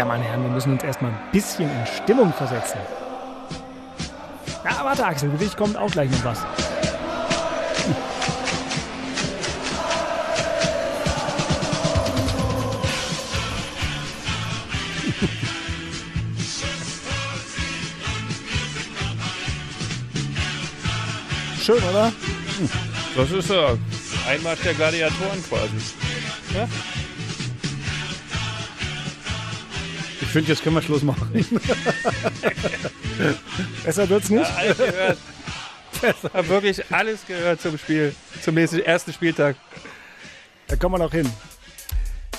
Ja, meine Herren, wir müssen uns erstmal ein bisschen in Stimmung versetzen. Ja, warte, Axel, für dich kommt auch gleich noch was. Schön, oder? Das ist ja Einmarsch der Gladiatoren quasi. Ja? Finde, jetzt können wir Schluss machen. Besser wird's nicht. Ja, alles gehört. Ich habe wirklich alles gehört zum Spiel, zum nächsten, ersten Spieltag. Da kommen wir noch hin.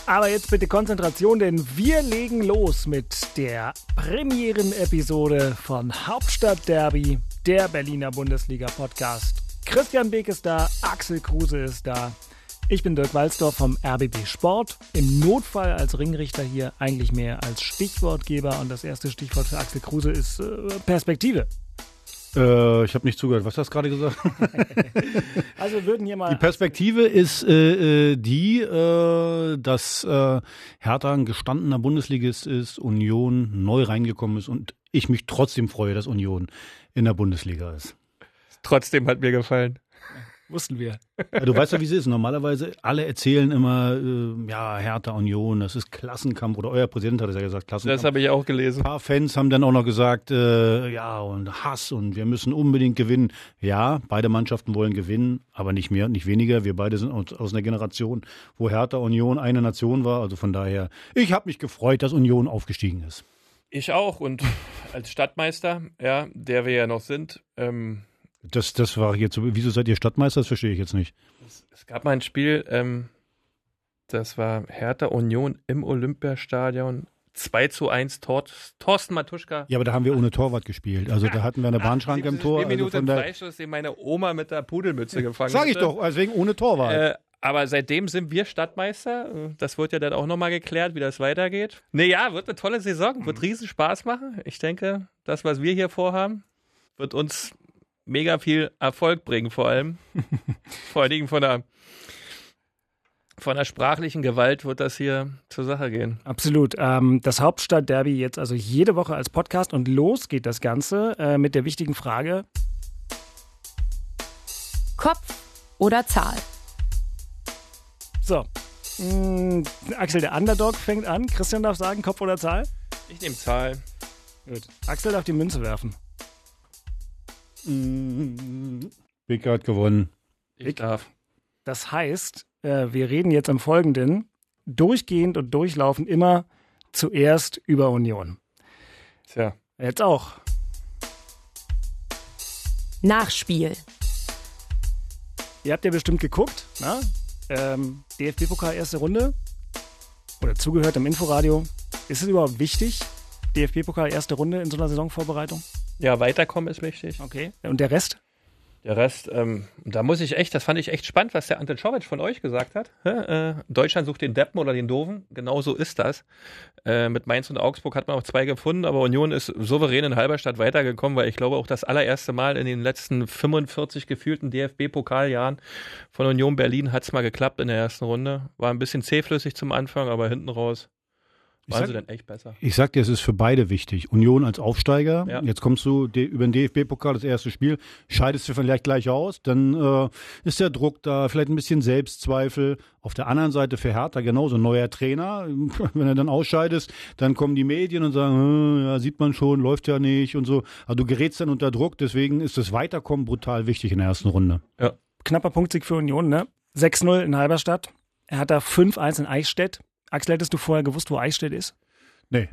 Aber jetzt bitte Konzentration, denn wir legen los mit der Premieren-Episode von Hauptstadt Derby, der Berliner Bundesliga-Podcast. Christian Beek ist da, Axel Kruse ist da. Ich bin Dirk Walzdorf vom RBB Sport. Im Notfall als Ringrichter hier eigentlich mehr als Stichwortgeber. Und das erste Stichwort für Axel Kruse ist äh, Perspektive. Äh, ich habe nicht zugehört. Was hast du gerade gesagt? Also würden hier mal. Die Perspektive ist äh, äh, die, äh, dass äh, Hertha ein gestandener Bundesligist ist, Union neu reingekommen ist und ich mich trotzdem freue, dass Union in der Bundesliga ist. Trotzdem hat mir gefallen. Wussten wir. Ja, du weißt ja, wie es ist. Normalerweise alle erzählen immer, äh, ja, Hertha Union, das ist Klassenkampf. Oder euer Präsident hat es ja gesagt, Klassenkampf. Das habe ich auch gelesen. Ein paar Fans haben dann auch noch gesagt, äh, ja, und Hass und wir müssen unbedingt gewinnen. Ja, beide Mannschaften wollen gewinnen, aber nicht mehr und nicht weniger. Wir beide sind aus, aus einer Generation, wo Hertha Union eine Nation war. Also von daher, ich habe mich gefreut, dass Union aufgestiegen ist. Ich auch und als Stadtmeister, ja, der wir ja noch sind, ähm, Das, das war jetzt so. Wieso seid ihr Stadtmeister? Das verstehe ich jetzt nicht. es, es gab mal ein Spiel, ähm, das war Hertha Union im Olympiastadion. 2 zu 1 Tor, Thorsten Matuschka. Ja, aber da haben wir ohne Torwart gespielt. Also da hatten wir eine Bahnschranke im Tor. Also Spielminute von der, Freischuss, den meine Oma mit der Pudelmütze gefangen sag ich hatte. doch, deswegen ohne Torwart. Äh, aber seitdem sind wir Stadtmeister. Das wird ja dann auch nochmal geklärt, wie das weitergeht. Naja, wird eine tolle Saison, wird riesen Spaß machen. Ich denke, das, was wir hier vorhaben, wird uns mega viel Erfolg bringen, vor allem. vor allen Dingen von der, von der sprachlichen Gewalt wird das hier zur Sache gehen. Absolut. Ähm, das Hauptstadt-Derby jetzt also jede Woche als Podcast und los geht das Ganze äh, mit der wichtigen Frage: Kopf oder Zahl? So, mh, Axel, der Underdog fängt an. Christian darf sagen, Kopf oder Zahl? Ich nehme Zahl. Gut. Axel darf die Münze werfen. Big hat gewonnen. Ich darf. Das heißt, äh, wir reden jetzt im Folgenden durchgehend und durchlaufend immer zuerst über Union. Tja. Jetzt auch. Nachspiel. Ihr habt ja bestimmt geguckt, na? Ähm, DFB-Pokal erste Runde oder zugehört im Inforadio. Ist es überhaupt wichtig? DFB-Pokal erste Runde in so einer Saisonvorbereitung? Ja, weiterkommen ist wichtig. Okay. Und der Rest? Der Rest, ähm, da muss ich echt, das fand ich echt spannend, was der Ante Czovic von euch gesagt hat. Äh, Deutschland sucht den Deppen oder den Doofen. Genau so ist das. Äh, mit Mainz und Augsburg hat man auch zwei gefunden, aber Union ist souverän in Halberstadt weitergekommen, weil ich glaube auch das allererste Mal in den letzten 45 gefühlten DFB-Pokaljahren von Union Berlin hat es mal geklappt in der ersten Runde. War ein bisschen zähflüssig zum Anfang, aber hinten raus waren sie dann echt besser. Ich sag dir, es ist für beide wichtig. Union als Aufsteiger. Ja. Jetzt kommst du über den DFB-Pokal, das erste Spiel, scheidest du vielleicht gleich aus. Dann äh, ist der Druck da, vielleicht ein bisschen Selbstzweifel. Auf der anderen Seite für Hertha genauso. Neuer Trainer. Wenn er dann ausscheidest, dann kommen die Medien und sagen, äh, ja, sieht man schon, läuft ja nicht und so. Also du gerätst dann unter Druck. Deswegen ist das Weiterkommen brutal wichtig in der ersten Runde. Knapper Punktsieg für Union, ne? 6-0 in Halberstadt. Er hat da 5-1 in Eichstätt. Axel, hättest du vorher gewusst, wo Eichstätt ist? Nee.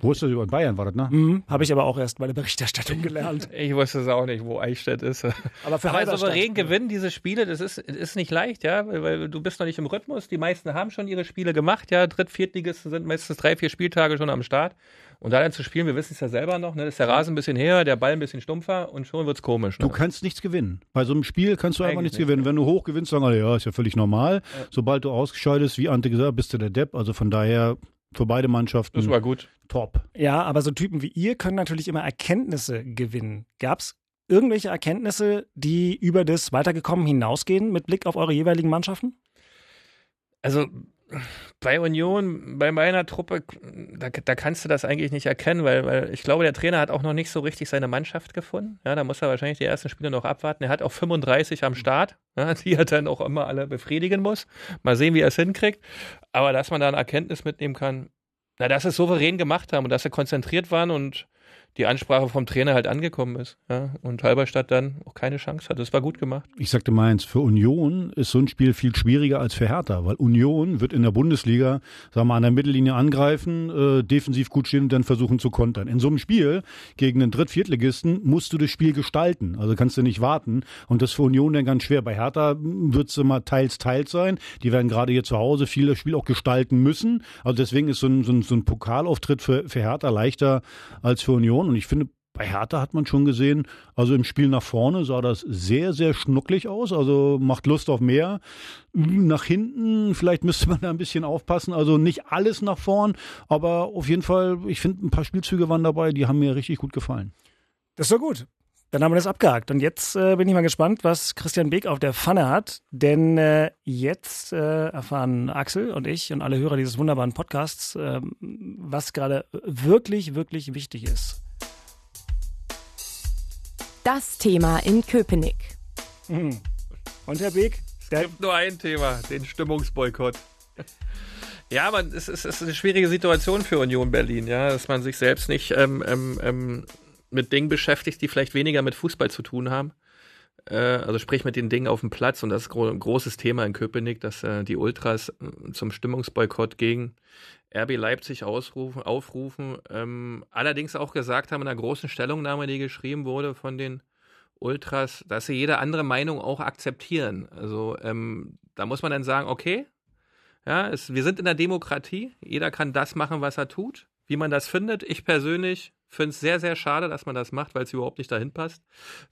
Wo ist das über Bayern war das, ne? Mhm, Habe ich aber auch erst bei der Berichterstattung gelernt. Ich wusste es auch nicht, wo Eichstätt ist. Aber für Aber Halberstadt- souverän gewinnen diese Spiele, das ist, ist nicht leicht, ja, weil, weil du bist noch nicht im Rhythmus. Die meisten haben schon ihre Spiele gemacht, ja. Dritt-, Viertligisten sind meistens drei, vier Spieltage schon am Start. Und da dann zu spielen, wir wissen es ja selber noch, ne, ist der Rasen ein bisschen her, der Ball ein bisschen stumpfer und schon wird's komisch. Ne? Du kannst nichts gewinnen. Bei so einem Spiel kannst du einfach Eigentlich nichts nicht, gewinnen. Wenn du hoch gewinnst, sagen alle, ja, ist ja völlig normal. Sobald du ausgescheidest, wie Ante gesagt, bist du der Depp. Also von daher für beide Mannschaften das war gut. Top. Ja, aber so Typen wie ihr können natürlich immer Erkenntnisse gewinnen. Gab es irgendwelche Erkenntnisse, die über das Weitergekommen hinausgehen mit Blick auf eure jeweiligen Mannschaften? Also bei Union, bei meiner Truppe, da, da kannst du das eigentlich nicht erkennen, weil, weil ich glaube, der Trainer hat auch noch nicht so richtig seine Mannschaft gefunden. Ja, da muss er wahrscheinlich die ersten Spiele noch abwarten. Er hat auch 35 am Start, ja, die er dann auch immer alle befriedigen muss. Mal sehen, wie er es hinkriegt. Aber dass man da eine Erkenntnis mitnehmen kann, na, dass sie es souverän gemacht haben und dass sie konzentriert waren und die Ansprache vom Trainer halt angekommen ist. Ja, und Halberstadt dann auch keine Chance hat. Das war gut gemacht. Ich sagte meins, für Union ist so ein Spiel viel schwieriger als für Hertha, weil Union wird in der Bundesliga, sagen wir mal, an der Mittellinie angreifen, äh, defensiv gut stehen und dann versuchen zu kontern. In so einem Spiel gegen einen Dritt-, Viertligisten musst du das Spiel gestalten. Also kannst du nicht warten. Und das ist für Union dann ganz schwer. Bei Hertha wird es immer teils, teils sein. Die werden gerade hier zu Hause viel das Spiel auch gestalten müssen. Also deswegen ist so ein, so ein, so ein Pokalauftritt für, für Hertha leichter als für Union. Und ich finde, bei Hertha hat man schon gesehen, also im Spiel nach vorne sah das sehr, sehr schnucklig aus, also macht Lust auf mehr. Nach hinten, vielleicht müsste man da ein bisschen aufpassen, also nicht alles nach vorn, aber auf jeden Fall, ich finde, ein paar Spielzüge waren dabei, die haben mir richtig gut gefallen. Das doch gut. Dann haben wir das abgehakt. Und jetzt äh, bin ich mal gespannt, was Christian Beek auf der Pfanne hat. Denn äh, jetzt äh, erfahren Axel und ich und alle Hörer dieses wunderbaren Podcasts, äh, was gerade wirklich, wirklich wichtig ist. Das Thema in Köpenick. Mhm. Und Herr Beek? Der, gibt nur ein Thema, den Stimmungsboykott. Ja, aber es ist, es ist eine schwierige Situation für Union Berlin, ja, dass man sich selbst nicht ähm, ähm, ähm, mit Dingen beschäftigt, die vielleicht weniger mit Fußball zu tun haben. Äh, also sprich mit den Dingen auf dem Platz und das ist ein großes Thema in Köpenick, dass äh, die Ultras äh, zum Stimmungsboykott gegen RB Leipzig ausrufen, aufrufen. Ähm, allerdings auch gesagt haben in einer großen Stellungnahme, die geschrieben wurde von den Ultras, dass sie jede andere Meinung auch akzeptieren. Also ähm, da muss man dann sagen, okay, ja, es, wir sind in der Demokratie, jeder kann das machen, was er tut, wie man das findet. Ich persönlich finde es sehr, sehr schade, dass man das macht, weil es überhaupt nicht dahin passt,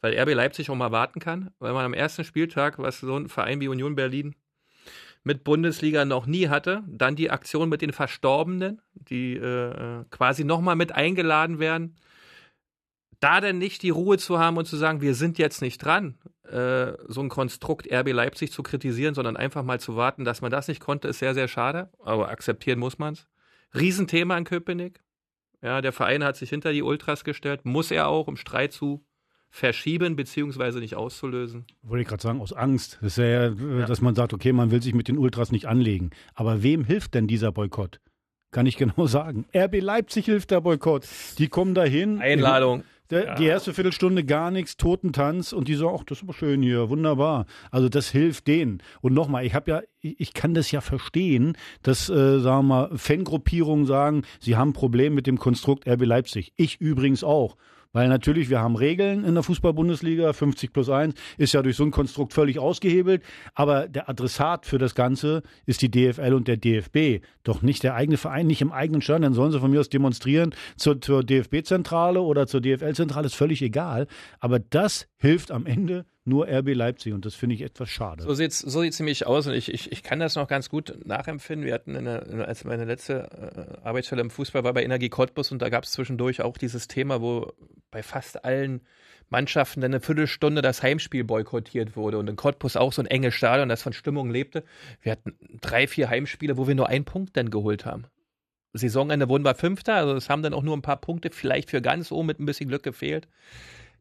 weil RB Leipzig auch mal warten kann, weil man am ersten Spieltag, was so ein Verein wie Union Berlin mit Bundesliga noch nie hatte, dann die Aktion mit den Verstorbenen, die äh, quasi nochmal mit eingeladen werden, da denn nicht die Ruhe zu haben und zu sagen, wir sind jetzt nicht dran, äh, so ein Konstrukt RB Leipzig zu kritisieren, sondern einfach mal zu warten, dass man das nicht konnte, ist sehr, sehr schade, aber akzeptieren muss man es. Riesenthema in Köpenick. Ja, der Verein hat sich hinter die Ultras gestellt, muss er auch, um Streit zu verschieben beziehungsweise nicht auszulösen. Wollte ich gerade sagen, aus Angst. Das ist ja, ja, dass man sagt, okay, man will sich mit den Ultras nicht anlegen. Aber wem hilft denn dieser Boykott? Kann ich genau sagen. RB Leipzig hilft der Boykott. Die kommen dahin. Einladung. Der, ja. Die erste Viertelstunde gar nichts, Totentanz und die sagen, ach, das ist aber schön hier, wunderbar. Also das hilft denen. Und nochmal, ich habe ja, ich kann das ja verstehen, dass, äh, sagen wir mal, Fangruppierungen sagen, sie haben ein Problem mit dem Konstrukt RB Leipzig. Ich übrigens auch. Weil natürlich, wir haben Regeln in der Fußball-Bundesliga, 50 plus 1 ist ja durch so ein Konstrukt völlig ausgehebelt. Aber der Adressat für das Ganze ist die DFL und der DFB. Doch nicht der eigene Verein, nicht im eigenen Stand. Dann sollen sie von mir aus demonstrieren zur, zur DFB-Zentrale oder zur DFL-Zentrale, ist völlig egal. Aber das hilft am Ende nur RB Leipzig und das finde ich etwas schade. So sieht's so sieht's nämlich aus und ich, ich, ich kann das noch ganz gut nachempfinden. Wir hatten eine, als meine letzte äh, Arbeitsstelle im Fußball war bei Energie Cottbus und da gab es zwischendurch auch dieses Thema, wo bei fast allen Mannschaften dann eine Viertelstunde das Heimspiel boykottiert wurde und in Cottbus auch so ein enges Stadion, das von Stimmung lebte. Wir hatten drei, vier Heimspiele, wo wir nur einen Punkt dann geholt haben. Saisonende wurden wir Fünfter, also es haben dann auch nur ein paar Punkte vielleicht für ganz oben mit ein bisschen Glück gefehlt.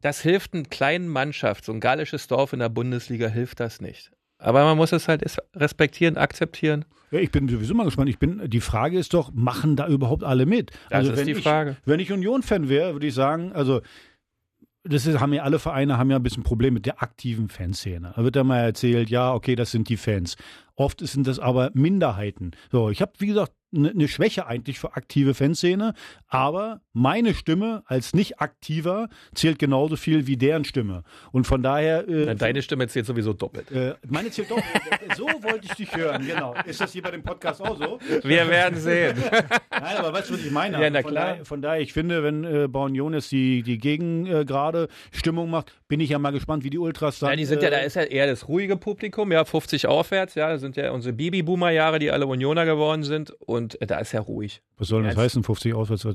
Das hilft einer kleinen Mannschaft, so ein gallisches Dorf in der Bundesliga hilft das nicht. Aber man muss es halt respektieren, akzeptieren. Ja, ich bin sowieso mal gespannt. Ich bin, die Frage ist doch, machen da überhaupt alle mit? Das also ist wenn die ich, Frage. Wenn ich Union-Fan wäre, würde ich sagen, also das ist, haben ja alle Vereine haben ja ein bisschen Problem mit der aktiven Fanszene. Da wird ja mal erzählt, ja, okay, das sind die Fans. Oft sind das aber Minderheiten. So, ich habe, wie gesagt, eine ne Schwäche eigentlich für aktive Fanszene, aber meine Stimme als nicht aktiver zählt genauso viel wie deren Stimme. Und von daher. Äh, Deine Stimme zählt sowieso doppelt. Äh, meine zählt doppelt. so wollte ich dich hören, genau. Ist das hier bei dem Podcast auch so? Wir werden sehen. Nein, aber weißt du, was ich meine? Ja, na von, klar. Daher, von daher, ich finde, wenn äh, Baunion jetzt die, die Gegengrade Stimmung macht, bin ich ja mal gespannt, wie die Ultras dann. Ja, die sind ja, da ist ja eher das ruhige Publikum, ja, 50 aufwärts, ja, das sind ja unsere Bibi-Boomer-Jahre, die alle Unioner geworden sind und äh, da ist ja ruhig. Was soll das Ja, heißen, 50 aufwärts?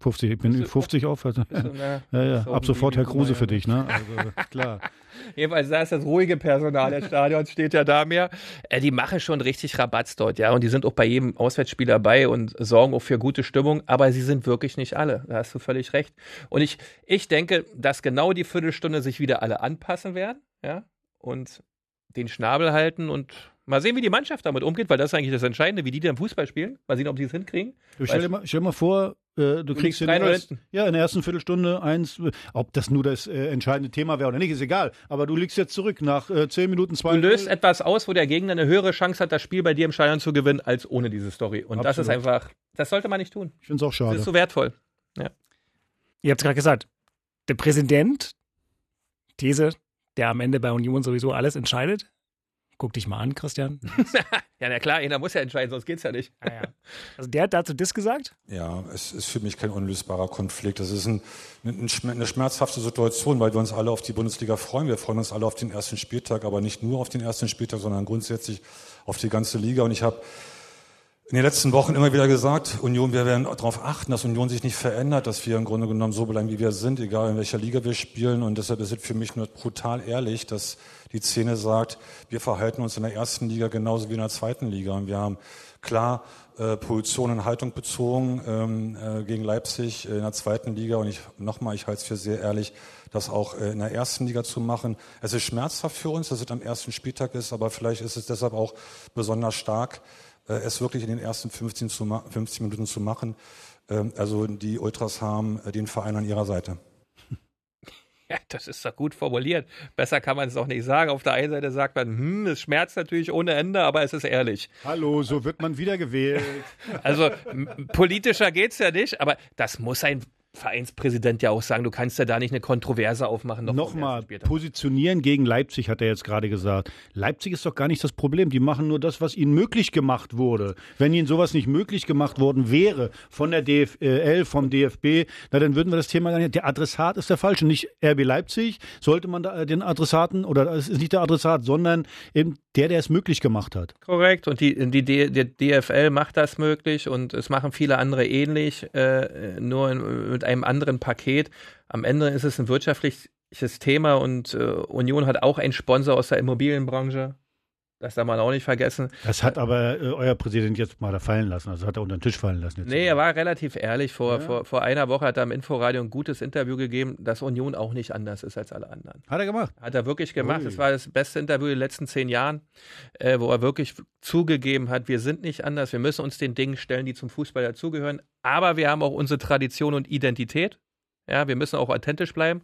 50, ich bin Bist du- 50 aufwärts. Ja, ja, ab sofort Herr Kruse für dich, ne? Also, klar. Jedenfalls, da ist das ruhige Personal des Stadions, steht ja da mehr. Äh, die machen schon richtig Rabatz dort, ja. Und die sind auch bei jedem Auswärtsspiel dabei und sorgen auch für gute Stimmung. Aber sie sind wirklich nicht alle. Da hast du völlig recht. Und ich, ich denke, dass genau die Viertelstunde sich wieder alle anpassen werden, ja. Und den Schnabel halten und mal sehen, wie die Mannschaft damit umgeht, weil das ist eigentlich das Entscheidende, wie die dann Fußball spielen. Mal sehen, ob die es hinkriegen. Du stell, dir mal, stell dir mal vor, äh, du kriegst in der 3-0 ersten- hinten. ja, in der ersten Viertelstunde eins, ob das nur das äh, entscheidende Thema wäre oder nicht, ist egal. Aber du liegst jetzt zurück nach äh, 10 Minuten, 2 Du löst etwas aus, wo der Gegner eine höhere Chance hat, das Spiel bei dir im Stadion zu gewinnen, als ohne diese Story. Und das ist Absolut. einfach, das sollte man nicht tun. Ich finde es auch Das schade. ist so wertvoll. Ihr habt es gerade gesagt, der Präsident, These, der am Ende bei Union sowieso alles entscheidet. Guck dich mal an, Christian. Ja, na klar, einer muss ja entscheiden, sonst geht's ja nicht. Ah, ja. Also der hat dazu das gesagt. Ja, es ist für mich kein unlösbarer Konflikt. Das ist ein, eine schmerzhafte Situation, weil wir uns alle auf die Bundesliga freuen. Wir freuen uns alle auf den ersten Spieltag, aber nicht nur auf den ersten Spieltag, sondern grundsätzlich auf die ganze Liga. Und ich habe in den letzten Wochen immer wieder gesagt, Union, wir werden darauf achten, dass Union sich nicht verändert, dass wir im Grunde genommen so bleiben, wie wir sind, egal in welcher Liga wir spielen. Und deshalb ist es für mich nur brutal ehrlich, dass die Szene sagt, wir verhalten uns in der ersten Liga genauso wie in der zweiten Liga. Und wir haben klar äh, Position und Haltung bezogen ähm, äh, gegen Leipzig äh, in der zweiten Liga. Und ich nochmal, ich halte es für sehr ehrlich, das auch äh, in der ersten Liga zu machen. Es ist schmerzhaft für uns, dass es am ersten Spieltag ist, aber vielleicht ist es deshalb auch besonders stark, äh, es wirklich in den ersten 15, zu ma 15 Minuten zu machen. Ähm, also die Ultras haben äh, den Verein an ihrer Seite. Ja, das ist doch gut formuliert. Besser kann man es auch nicht sagen. Auf der einen Seite sagt man, hm, es schmerzt natürlich ohne Ende, aber es ist ehrlich. Hallo, so wird man wiedergewählt. Also politischer geht's ja nicht, aber das muss ein Vereinspräsident ja auch sagen. Du kannst ja da nicht eine Kontroverse aufmachen. noch Nochmal, positionieren gegen Leipzig, hat er jetzt gerade gesagt. Leipzig ist doch gar nicht das Problem. Die machen nur das, was ihnen möglich gemacht wurde. Wenn ihnen sowas nicht möglich gemacht worden wäre von der DFL, vom DFB, na, dann würden wir das Thema gar nicht. Der Adressat ist der falsche. Nicht RB Leipzig sollte man da äh, den Adressaten, oder es ist nicht der Adressat, sondern eben der, der es möglich gemacht hat. Korrekt. Und die, die, die DFL macht das möglich und es machen viele andere ähnlich, äh, nur in, mit einem anderen Paket. Am Ende ist es ein wirtschaftliches Thema und äh, Union hat auch einen Sponsor aus der Immobilienbranche. Das darf man auch nicht vergessen. Das hat aber äh, euer Präsident jetzt mal da fallen lassen. Also hat er unter den Tisch fallen lassen. Jetzt. Nee, er war relativ ehrlich. Vor, vor, vor einer Woche hat er im Inforadio ein gutes Interview gegeben, dass Union auch nicht anders ist als alle anderen. Hat er gemacht. Hat er wirklich gemacht. Ui. Das war das beste Interview in den letzten zehn Jahren, äh, wo er wirklich zugegeben hat, wir sind nicht anders, wir müssen uns den Dingen stellen, die zum Fußball dazugehören. Aber wir haben auch unsere Tradition und Identität. Ja, wir müssen auch authentisch bleiben.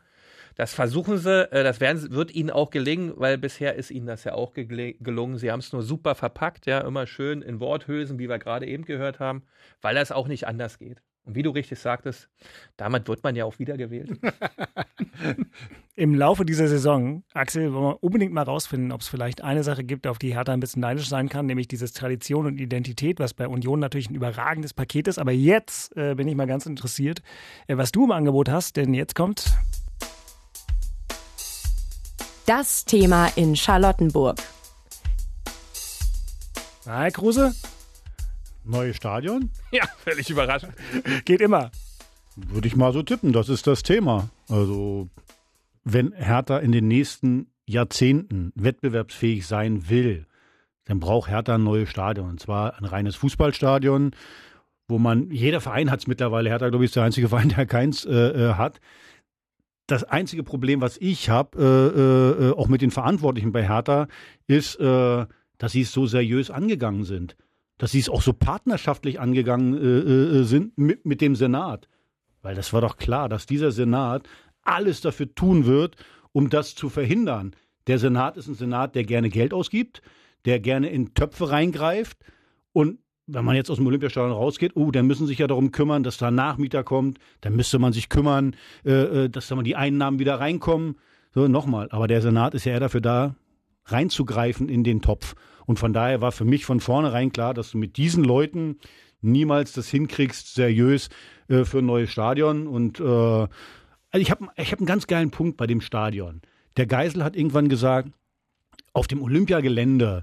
Das versuchen sie, äh, das werden, wird ihnen auch gelingen, weil bisher ist ihnen das ja auch gelungen. Sie haben es nur super verpackt, ja, immer schön in Worthülsen, wie wir gerade eben gehört haben, weil das auch nicht anders geht. Und wie du richtig sagtest, damit wird man ja auch wiedergewählt. Im Laufe dieser Saison, Axel, wollen wir unbedingt mal rausfinden, ob es vielleicht eine Sache gibt, auf die Hertha ein bisschen neidisch sein kann, nämlich dieses Tradition und Identität, was bei Union natürlich ein überragendes Paket ist. Aber jetzt äh, bin ich mal ganz interessiert, äh, was du im Angebot hast, denn jetzt kommt Das Thema in Charlottenburg. Na, Herr Kruse, Neues Stadion? ja, völlig überraschend. geht immer. Würde ich mal so tippen, das ist das Thema. Also, wenn Hertha in den nächsten Jahrzehnten wettbewerbsfähig sein will, dann braucht Hertha ein neues Stadion. Und zwar ein reines Fußballstadion, wo man, jeder Verein hat es mittlerweile, Hertha, glaube ich, ist der einzige Verein, der keins äh, äh, hat. Das einzige Problem, was ich habe, äh, äh, auch mit den Verantwortlichen bei Hertha, ist, äh, dass sie es so seriös angegangen sind. Dass sie es auch so partnerschaftlich angegangen äh, äh, sind mit, mit dem Senat. Weil das war doch klar, dass dieser Senat alles dafür tun wird, um das zu verhindern. Der Senat ist ein Senat, der gerne Geld ausgibt, der gerne in Töpfe reingreift und wenn man jetzt aus dem Olympiastadion rausgeht, oh, dann müssen sich ja darum kümmern, dass da ein Nachmieter kommt, dann müsste man sich kümmern, äh, äh dass da mal die Einnahmen wieder reinkommen. So, nochmal, aber der Senat ist ja eher dafür da, reinzugreifen in den Topf. Und von daher war für mich von vornherein klar, dass du mit diesen Leuten niemals das hinkriegst, seriös äh, für ein neues Stadion. Und also ich habe ich hab einen ganz geilen Punkt bei dem Stadion. Der Geisel hat irgendwann gesagt, auf dem Olympiagelände,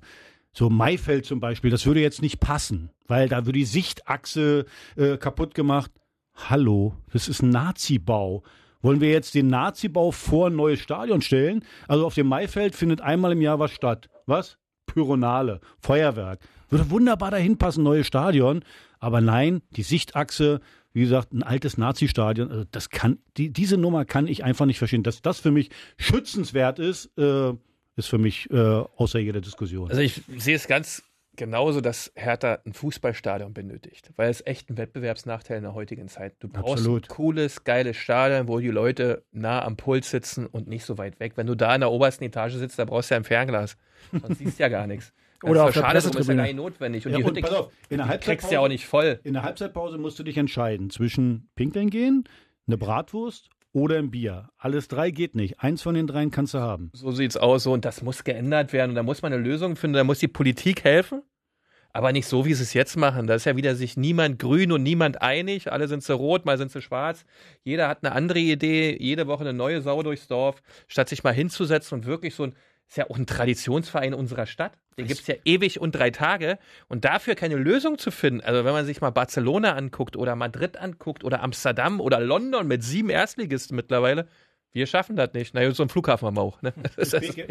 so Maifeld zum Beispiel, das würde jetzt nicht passen, weil da würde die Sichtachse äh, kaputt gemacht. Hallo, das ist ein Nazi-Bau. Wollen wir jetzt den Nazi-Bau vor ein neues Stadion stellen? Also auf dem Maifeld findet einmal im Jahr was statt. Was? Pyronale, Feuerwerk. Würde wunderbar dahin passen, neues Stadion. Aber nein, die Sichtachse, wie gesagt, ein altes Nazi-Stadion, also das kann, die, diese Nummer kann ich einfach nicht verstehen. Dass das für mich schützenswert ist, äh, ist für mich äh, außer jeder Diskussion. Also ich sehe es ganz genauso, dass Hertha ein Fußballstadion benötigt, weil es echt ein Wettbewerbsnachteil in der heutigen Zeit. Du brauchst Absolut. ein cooles, geiles Stadion, wo die Leute nah am Puls sitzen und nicht so weit weg. Wenn du da in der obersten Etage sitzt, da brauchst du ja ein Fernglas. Sonst siehst du ja gar nichts. Oder auf der schade, ist ja gar nicht notwendig. Und ja, die Hütte auf, in der kriegst ja auch nicht voll. In der Halbzeitpause musst du dich entscheiden zwischen Pinkeln gehen, eine Bratwurst oder ein Bier. Alles drei geht nicht. Eins von den dreien kannst du haben. So sieht's aus. So, und das muss geändert werden. Und da muss man eine Lösung finden. Da muss die Politik helfen. Aber nicht so, wie sie es jetzt machen. Da ist ja wieder sich niemand grün und niemand einig. Alle sind so rot, mal sind sie schwarz. Jeder hat eine andere Idee. Jede Woche eine neue Sau durchs Dorf. Statt sich mal hinzusetzen und wirklich so ein ist ja auch ein Traditionsverein unserer Stadt. Den gibt es ja ewig und drei Tage. Und dafür keine Lösung zu finden, also wenn man sich mal Barcelona anguckt oder Madrid anguckt oder Amsterdam oder London mit sieben Erstligisten mittlerweile, wir schaffen das nicht. Na, so ein Flughafen haben wir auch. Ne?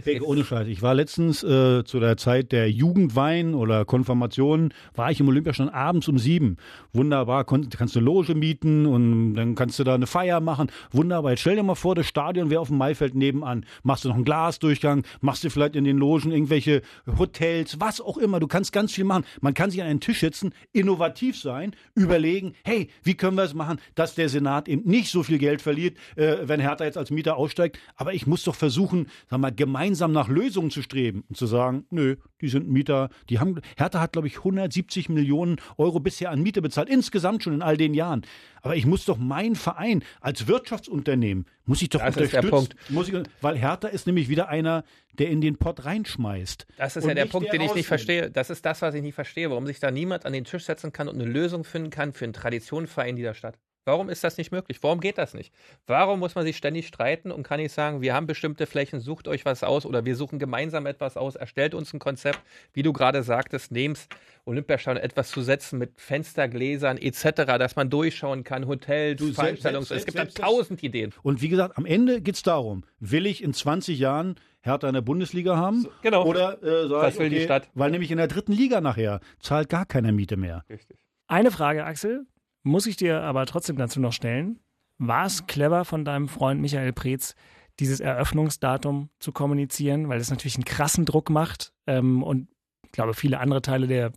Peke, ohne Scheiß. Ich war letztens äh, zu der Zeit der Jugendwein oder Konfirmation, war ich im Olympiastadion abends um sieben. Wunderbar, kannst du Loge mieten und dann kannst du da eine Feier machen. Wunderbar. Jetzt stell dir mal vor, das Stadion wäre auf dem Maifeld nebenan. Machst du noch einen Glasdurchgang, machst du vielleicht in den Logen irgendwelche Hotels, was auch immer. Du kannst ganz viel machen. Man kann sich an einen Tisch setzen, innovativ sein, überlegen, hey, wie können wir es machen, dass der Senat eben nicht so viel Geld verliert, äh, wenn Hertha jetzt als als Mieter aussteigt. Aber ich muss doch versuchen, sag mal, gemeinsam nach Lösungen zu streben und zu sagen, nö, die sind Mieter, die haben, Hertha hat, glaube ich, 170 Millionen Euro bisher an Miete bezahlt, insgesamt schon in all den Jahren. Aber ich muss doch meinen Verein als Wirtschaftsunternehmen, muss ich doch das unterstützen. Muss ich, weil Hertha ist nämlich wieder einer, der in den Pott reinschmeißt. Das ist ja der Punkt, den ich nicht verstehe. Das ist das, was ich nicht verstehe, warum sich da niemand an den Tisch setzen kann und eine Lösung finden kann für einen Traditionverein dieser Stadt. Warum ist das nicht möglich? Warum geht das nicht? Warum muss man sich ständig streiten und kann nicht sagen, wir haben bestimmte Flächen, sucht euch was aus oder wir suchen gemeinsam etwas aus, erstellt uns ein Konzept, wie du gerade sagtest, nehm's Olympiastadion etwas zu setzen mit Fenstergläsern etc., dass man durchschauen kann, Hotels, selbst, es gibt da tausend Ideen. Und wie gesagt, am Ende geht es darum, will ich in 20 Jahren Hertha in der Bundesliga haben? So, genau. Oder äh, sag das will okay, die Stadt. Weil nämlich in der dritten Liga nachher zahlt gar keiner Miete mehr. Richtig. Eine Frage, Axel, muss ich dir aber trotzdem dazu noch stellen. War es clever von deinem Freund Michael Preetz, dieses Eröffnungsdatum zu kommunizieren, weil das natürlich einen krassen Druck macht ähm, und ich glaube, viele andere Teile der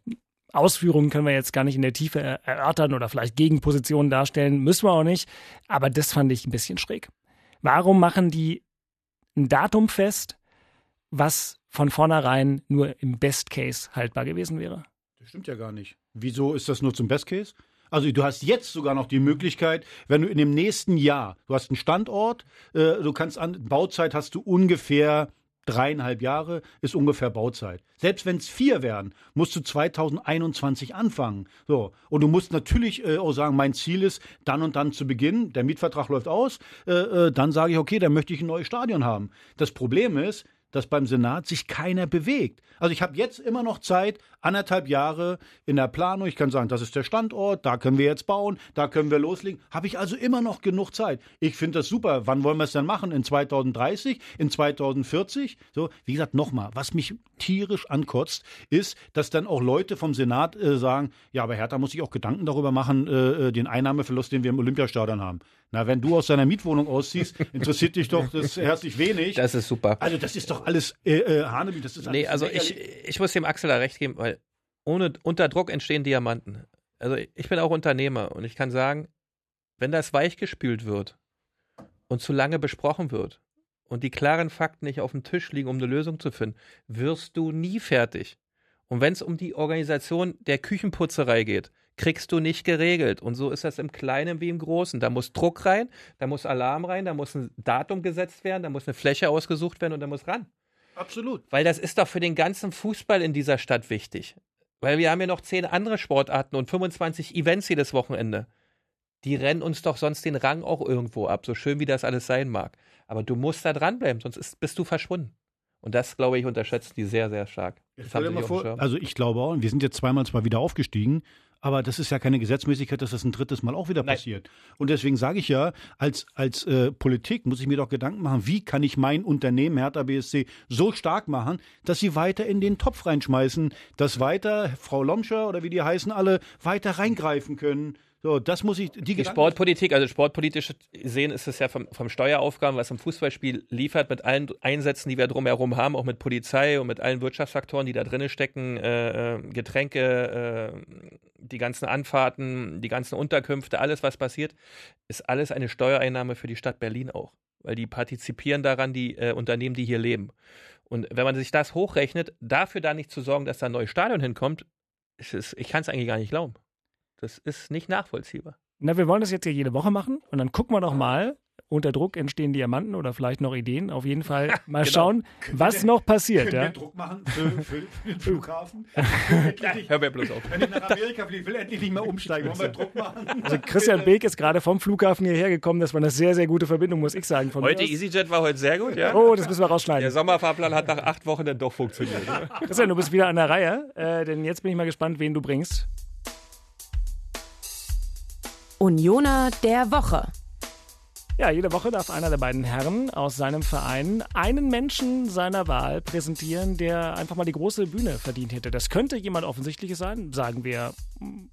Ausführungen können wir jetzt gar nicht in der Tiefe erörtern oder vielleicht Gegenpositionen darstellen, müssen wir auch nicht, aber das fand ich ein bisschen schräg. Warum machen die ein Datum fest, was von vornherein nur im Best Case haltbar gewesen wäre? Das stimmt ja gar nicht. Wieso ist das nur zum Best Case? Also du hast jetzt sogar noch die Möglichkeit, wenn du in dem nächsten Jahr, du hast einen Standort, äh, du kannst an Bauzeit hast du ungefähr dreieinhalb Jahre ist ungefähr Bauzeit. Selbst wenn es vier wären, musst du 2021 anfangen. So und du musst natürlich äh, auch sagen, mein Ziel ist dann und dann zu Beginn. Der Mietvertrag läuft aus, äh, äh, dann sage ich, okay, dann möchte ich ein neues Stadion haben. Das Problem ist, dass beim Senat sich keiner bewegt. Also ich habe jetzt immer noch Zeit, anderthalb Jahre in der Planung. Ich kann sagen, das ist der Standort, da können wir jetzt bauen, da können wir loslegen. Habe ich also immer noch genug Zeit. Ich finde das super. Wann wollen wir es denn machen? In 2030? In 2040? So, wie gesagt, nochmal, was mich tierisch ankotzt, ist, dass dann auch Leute vom Senat äh, sagen, ja, aber Hertha muss sich auch Gedanken darüber machen, äh, äh den Einnahmeverlust, den wir im Olympiastadion haben. Na, wenn du aus deiner Mietwohnung ausziehst, interessiert dich doch das herzlich wenig. Das ist super. Also das ist doch alles äh, äh, Hanemi, das ist alles Nee, also ich, ich muss dem Axel da recht geben, weil ohne unter Druck entstehen Diamanten. Also ich bin auch Unternehmer und ich kann sagen, wenn das weichgespült wird und zu lange besprochen wird und die klaren Fakten nicht auf dem Tisch liegen, um eine Lösung zu finden, wirst du nie fertig. Und wenn es um die Organisation der Küchenputzerei geht, kriegst du nicht geregelt. Und so ist das im Kleinen wie im Großen. Da muss Druck rein, da muss Alarm rein, da muss ein Datum gesetzt werden, da muss eine Fläche ausgesucht werden und da muss ran. Absolut. Weil das ist doch für den ganzen Fußball in dieser Stadt wichtig. Weil wir haben ja noch zehn andere Sportarten und 25 Events jedes Wochenende. Die rennen uns doch sonst den Rang auch irgendwo ab, so schön wie das alles sein mag. Aber du musst da dranbleiben, sonst ist, bist du verschwunden. Und das, glaube ich, unterschätzen die sehr, sehr stark. Das dir mal vor, also ich glaube auch, wir sind jetzt zweimal zwar wieder aufgestiegen, aber das ist ja keine Gesetzmäßigkeit, dass das ein drittes Mal auch wieder Nein. passiert. Und deswegen sage ich ja, als, als äh, Politik muss ich mir doch Gedanken machen, wie kann ich mein Unternehmen Hertha BSC so stark machen, dass sie weiter in den Topf reinschmeißen, dass weiter Frau Lomscher oder wie die heißen alle weiter reingreifen können. So, das muss ich. Die, Die Gedanken- Sportpolitik, also sportpolitisch sehen, ist es ja vom, vom Steueraufgaben, was im Fußballspiel liefert, mit allen Einsätzen, die wir drumherum haben, auch mit Polizei und mit allen Wirtschaftsfaktoren, die da drinnen stecken, äh, äh, Getränke, äh, die ganzen Anfahrten, die ganzen Unterkünfte, alles, was passiert, ist alles eine Steuereinnahme für die Stadt Berlin auch. Weil die partizipieren daran, die äh, Unternehmen, die hier leben. Und wenn man sich das hochrechnet, dafür da nicht zu sorgen, dass da ein neues Stadion hinkommt, ist ich kann es eigentlich gar nicht glauben. Das ist nicht nachvollziehbar. Na, wir wollen das jetzt ja jede Woche machen und dann gucken wir doch mal. Unter Druck entstehen Diamanten oder vielleicht noch Ideen. Auf jeden Fall mal Genau. schauen, was noch passiert. Können wir Ja? Druck machen für, für, für den Flughafen? Hör mir bloß auf. Wenn ich nach Amerika fliege, will endlich nicht mehr umsteigen. Wollen wir Druck machen? Also Christian Beek ist gerade vom Flughafen hierher gekommen. Das war eine sehr, sehr gute Verbindung, muss ich sagen. Heute. EasyJet war heute sehr gut, ja? Oh, das müssen wir Der rausschneiden. Sommerfahrplan hat nach acht Wochen dann doch funktioniert. Christian, du bist wieder an der Reihe, äh, denn jetzt bin ich mal gespannt, wen du bringst. Unioner der Woche. Ja, jede Woche darf einer der beiden Herren aus seinem Verein einen Menschen seiner Wahl präsentieren, der einfach mal die große Bühne verdient hätte. Das könnte jemand Offensichtliches sein, sagen wir hm,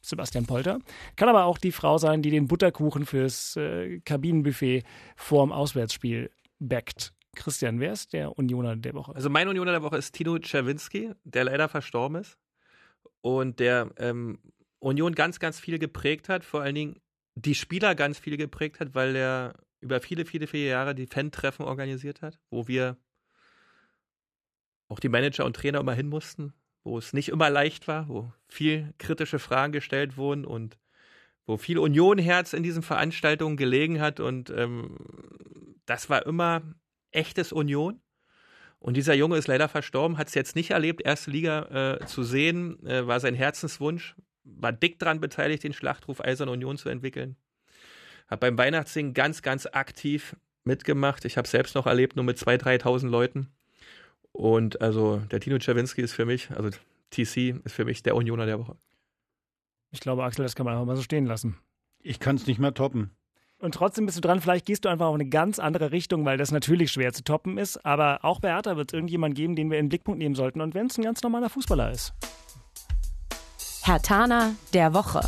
Sebastian Polter. Kann aber auch die Frau sein, die den Butterkuchen fürs äh, Kabinenbuffet vorm Auswärtsspiel backt. Christian, wer ist der Unioner der Woche? Also mein Unioner der Woche ist Tino Czerwinski, der leider verstorben ist und der ähm, Union ganz, ganz viel geprägt hat, vor allen Dingen die Spieler ganz viel geprägt hat, weil er über viele, viele, viele Jahre die Fan-Treffen organisiert hat, wo wir auch die Manager und Trainer immer hin mussten, wo es nicht immer leicht war, wo viel kritische Fragen gestellt wurden und wo viel Union-Herz in diesen Veranstaltungen gelegen hat und ähm, das war immer echtes Union. Und dieser Junge ist leider verstorben, hat es jetzt nicht erlebt, erste Liga äh, zu sehen, äh, war sein Herzenswunsch, war dick dran beteiligt, den Schlachtruf Eiserne Union zu entwickeln. Hat beim Weihnachtssingen ganz, ganz aktiv mitgemacht. Ich habe es selbst noch erlebt, nur mit 2.000, 3.000 Leuten. Und also der Tino Czerwinski ist für mich, also TC ist für mich der Unioner der Woche. Ich glaube, Axel, das kann man einfach mal so stehen lassen. Ich kann es nicht mehr toppen. Und trotzdem bist du dran, vielleicht gehst du einfach auf eine ganz andere Richtung, weil das natürlich schwer zu toppen ist. Aber auch bei Hertha wird es irgendjemanden geben, den wir in den Blickpunkt nehmen sollten. Und wenn es ein ganz normaler Fußballer ist. Hertaner der Woche.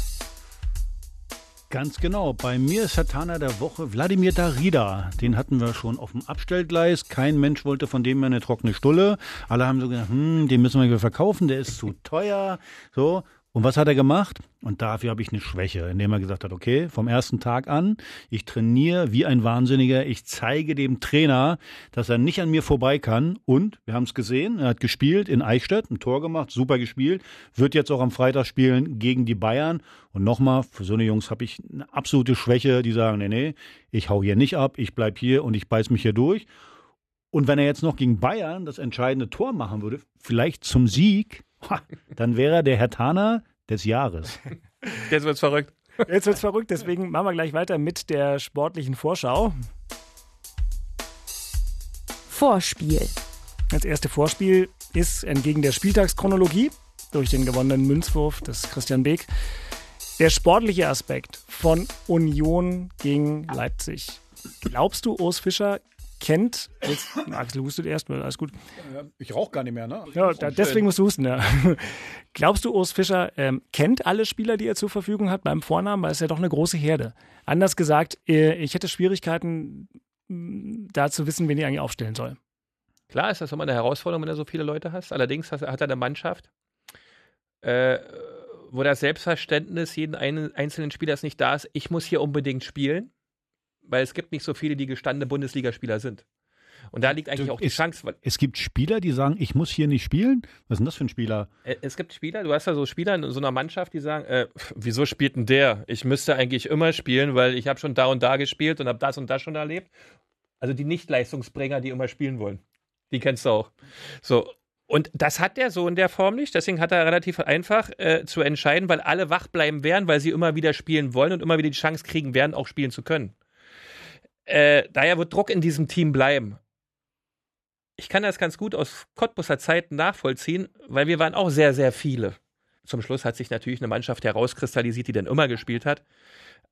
Ganz genau. Bei mir ist Satana der Woche Wladimir Darida. Den hatten wir schon auf dem Abstellgleis. Kein Mensch wollte von dem eine trockene Stulle. Alle haben so gedacht, hm, den müssen wir verkaufen, der ist zu teuer. So. Und was hat er gemacht? Und dafür habe ich eine Schwäche, indem er gesagt hat, okay, vom ersten Tag an, ich trainiere wie ein Wahnsinniger, ich zeige dem Trainer, dass er nicht an mir vorbei kann. Und wir haben es gesehen, er hat gespielt in Eichstätt, ein Tor gemacht, super gespielt, wird jetzt auch am Freitag spielen gegen die Bayern. Und nochmal, für so eine Jungs habe ich eine absolute Schwäche, die sagen, nee, nee, ich hau hier nicht ab, ich bleib hier und ich beiß mich hier durch. Und wenn er jetzt noch gegen Bayern das entscheidende Tor machen würde, vielleicht zum Sieg, dann wäre er der Hertaner des Jahres. Jetzt wird's verrückt. Jetzt wird's verrückt, deswegen machen wir gleich weiter mit der sportlichen Vorschau. Vorspiel. Das erste Vorspiel ist entgegen der Spieltagschronologie durch den gewonnenen Münzwurf des Christian Beek der sportliche Aspekt von Union gegen Leipzig. Glaubst du, Urs Fischer kennt, jetzt, Axel hustet erst, alles gut. Ich rauche gar nicht mehr, ne? Ja, da, deswegen musst du husten, ja. Glaubst du, Urs Fischer ähm, kennt alle Spieler, die er zur Verfügung hat beim Vornamen? Weil es ist ja doch eine große Herde. Anders gesagt, äh, ich hätte Schwierigkeiten, mh, da zu wissen, wen ich eigentlich aufstellen soll. Klar ist das immer eine Herausforderung, wenn du so viele Leute hast. Allerdings hat er eine Mannschaft, äh, wo das Selbstverständnis jeden einen, einzelnen Spielers nicht da ist, ich muss hier unbedingt spielen, weil es gibt nicht so viele, die gestandene Bundesligaspieler sind. Und da liegt eigentlich auch die ist- Chance. Es gibt Spieler, die sagen, ich muss hier nicht spielen. Was ist denn das für ein Spieler? äh, es gibt Spieler, du hast ja so Spieler in so einer Mannschaft, die sagen, äh, wieso spielt denn der? Ich müsste eigentlich immer spielen, weil ich habe schon da und da gespielt und habe das und das schon erlebt. Also die Nicht-Leistungsbringer, die immer spielen wollen. Die kennst du auch. So. Und das hat der so in der Form nicht. Deswegen hat er relativ einfach äh, zu entscheiden, weil alle wach bleiben werden, weil sie immer wieder spielen wollen und immer wieder die Chance kriegen werden, auch spielen zu können. Äh, daher wird Druck in diesem Team bleiben. Ich kann das ganz gut aus Cottbusser Zeiten nachvollziehen, weil wir waren auch sehr, sehr viele. Zum Schluss hat sich natürlich eine Mannschaft herauskristallisiert, die dann immer gespielt hat.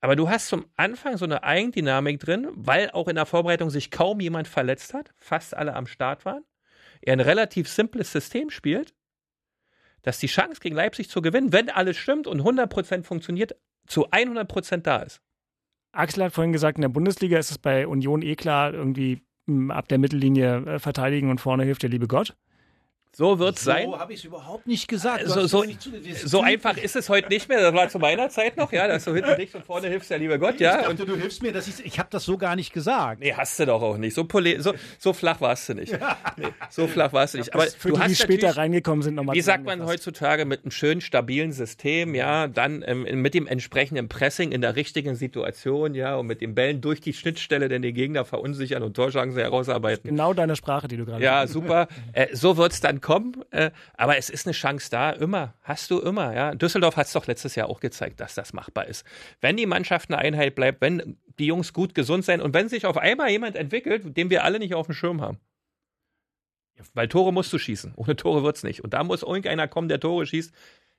Aber du hast zum Anfang so eine Eigendynamik drin, weil auch in der Vorbereitung sich kaum jemand verletzt hat, fast alle am Start waren. Er ein relativ simples System spielt, dass die Chance gegen Leipzig zu gewinnen, wenn alles stimmt und 100% funktioniert, zu 100% da ist. Axel hat vorhin gesagt, in der Bundesliga ist es bei Union eh klar, irgendwie mh, ab der Mittellinie äh, verteidigen und vorne hilft der liebe Gott. So wird es sein. habe ich es überhaupt nicht gesagt. So, so, so einfach ist es heute nicht mehr. Das war zu meiner Zeit noch, ja, dass du hinten liegst und vorne hilfst der liebe Gott, Ich ja. dachte, Und du hilfst mir. Das ist, ich habe das so gar nicht gesagt. Nee, hast du doch auch nicht. So, so, so flach warst du nicht. Nee, so flach warst du nicht. Aber Für du die, die hast später natürlich- reingekommen sind, nochmal Wie sagt man heutzutage mit einem schönen, stabilen System, ja, dann ähm, mit dem entsprechenden Pressing in der richtigen Situation, ja, und mit den Bällen durch die Schnittstelle, denn den Gegner verunsichern und Torchancen herausarbeiten. Genau deine Sprache, die du gerade Ja, super. Äh, so wird's dann kommen. Äh, aber es ist eine Chance da, immer. Hast du immer, ja. Düsseldorf hat's doch letztes Jahr auch gezeigt, dass das machbar ist. Wenn die Mannschaft eine Einheit bleibt, wenn die Jungs gut gesund sein und wenn sich auf einmal jemand entwickelt, den wir alle nicht auf dem Schirm haben. Weil Tore musst du schießen. Ohne Tore wird's nicht. Und da muss irgendeiner kommen, der Tore schießt.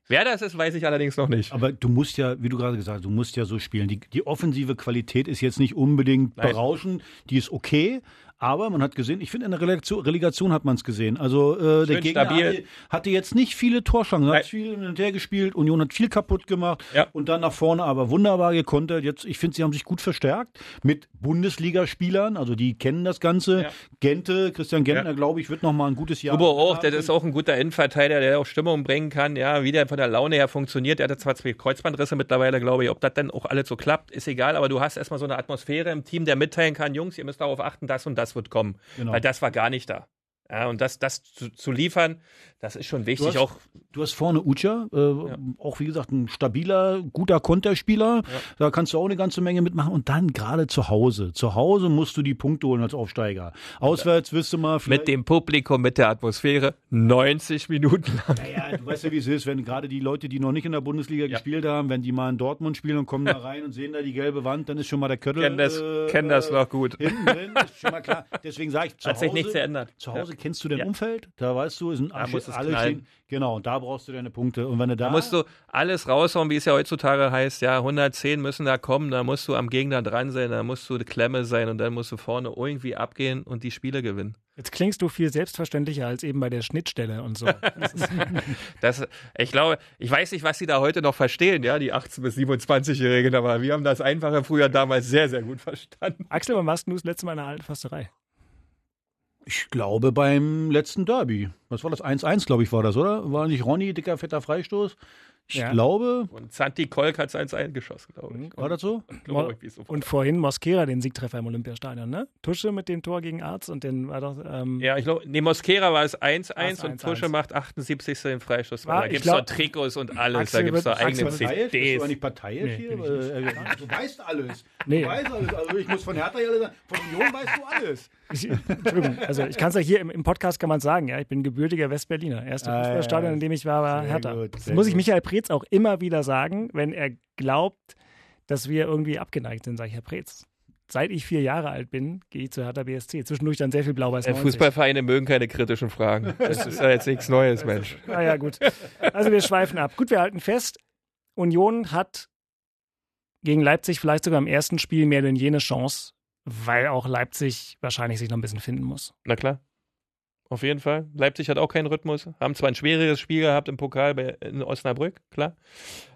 Wer das ist, weiß ich allerdings noch nicht. Aber du musst ja, wie du gerade gesagt hast, du musst ja so spielen. Die, die offensive Qualität ist jetzt nicht unbedingt berauschend, die ist okay. Aber man hat gesehen, ich finde, in der Relegation, Relegation hat man es gesehen. Also äh, der Gegner hatte, hatte jetzt nicht viele Torchancen, Nein. hat viel hin und her gespielt, Union hat viel kaputt gemacht Ja. und dann nach vorne aber wunderbar gekontert. Jetzt, ich finde, sie haben sich gut verstärkt mit Bundesligaspielern, also die kennen das Ganze. Ja. Gente, Christian Gentner, Ja. glaube ich, wird noch mal ein gutes Jahr. Huber auch, der ist auch ein guter Innenverteidiger, der auch Stimmung bringen kann, ja, wie der von der Laune her funktioniert. Der hat zwar zwei Kreuzbandrisse mittlerweile, glaube ich. Ob das dann auch alles so klappt, ist egal, aber du hast erstmal so eine Atmosphäre im Team, der mitteilen kann, Jungs, ihr müsst darauf achten, das und das wird kommen. Genau. Weil das war gar nicht da. Ja, und das, das zu, zu liefern, das ist schon Du wichtig. hast, Auch du hast vorne Ucha, äh, auch wie gesagt ein stabiler, guter Konterspieler. Da kannst du auch eine ganze Menge mitmachen. Und dann gerade zu Hause. Zu Hause musst du die Punkte holen als Aufsteiger. Auswärts wirst du mal mit dem Publikum, mit der Atmosphäre, 90 Minuten lang. Ja, du weißt ja, wie es ist, wenn gerade die Leute, die noch nicht in der Bundesliga gespielt haben, wenn die mal in Dortmund spielen und kommen da rein und sehen da die gelbe Wand, dann ist schon mal der Köttel. Kennen das, äh, kennen das noch gut. Hinten drin, ist schon mal klar. Deswegen sage ich, zu Hat sich Hause, nichts geändert. Zu Hause Ja. Kennst du dein Ja. Umfeld, da weißt du, es sind Da muss es alle stehen. Genau, und da brauchst du deine Punkte. Und wenn du da, Da musst du alles raushauen, wie es ja heutzutage heißt. Ja, 110 müssen da kommen, da musst du am Gegner dran sein, da musst du eine Klemme sein und dann musst du vorne irgendwie abgehen und die Spiele gewinnen. Jetzt klingst du viel selbstverständlicher als eben bei der Schnittstelle und so. Das, ich glaube, ich weiß nicht, was sie da heute noch verstehen, ja, die 18- bis 27-Jährigen, aber wir haben das Einfache früher damals sehr, sehr gut verstanden. Axel, wann warst du das letzte Mal in einer alten Fasterei? Ich glaube beim letzten Derby. Was war das? 1-1, glaube ich, war das, oder? War nicht Ronny, dicker, fetter Freistoß? Ich Ja. glaube, Und Santi Kolk hat es eins eingeschossen, glaube ich. war das so? Ich glaube, so. Und vorhin Mosquera den Siegtreffer im Olympiastadion, ne? Tusche mit dem Tor gegen Arzt und den war doch. Ähm, Ja, ich glaube, nee, Mosquera war es 1-1 War's und 1-1. Tusche macht 78. den Freistoß. War- da gibt es doch Trikots und alles, Axel da gibt es doch eigene Axel Parteiisch? Bist du CDs. nicht parteiisch Nee, hier? Äh, äh, du weißt alles. Nee. Du weißt alles. Also ich muss von Hertha ja alles sagen. Von Union weißt du alles. Ich, Entschuldigung, also ich kann es ja hier im, im Podcast kann man sagen, ja, ich bin gebürtiger Westberliner. Erste Ah, ja, Fußballstadion, in dem ich war, war sehr Hertha. gut, das muss ich gut. Michael Preetz auch immer wieder sagen, wenn er glaubt, dass wir irgendwie abgeneigt sind, sage ich, Herr Preetz. Seit ich vier Jahre alt bin, gehe ich zu Hertha BSC. Zwischendurch dann sehr viel Blau-Weiß Äh, 90. Fußballvereine mögen keine kritischen Fragen. Das ist ja jetzt nichts Neues, Mensch. Ah ja, gut. Also wir schweifen ab. Gut, wir halten fest, Union hat gegen Leipzig vielleicht sogar im ersten Spiel mehr denn jene Chance, weil auch Leipzig wahrscheinlich sich noch ein bisschen finden muss. Na klar. Auf jeden Fall. Leipzig hat auch keinen Rhythmus. Haben zwar ein schwieriges Spiel gehabt im Pokal bei, in Osnabrück, klar.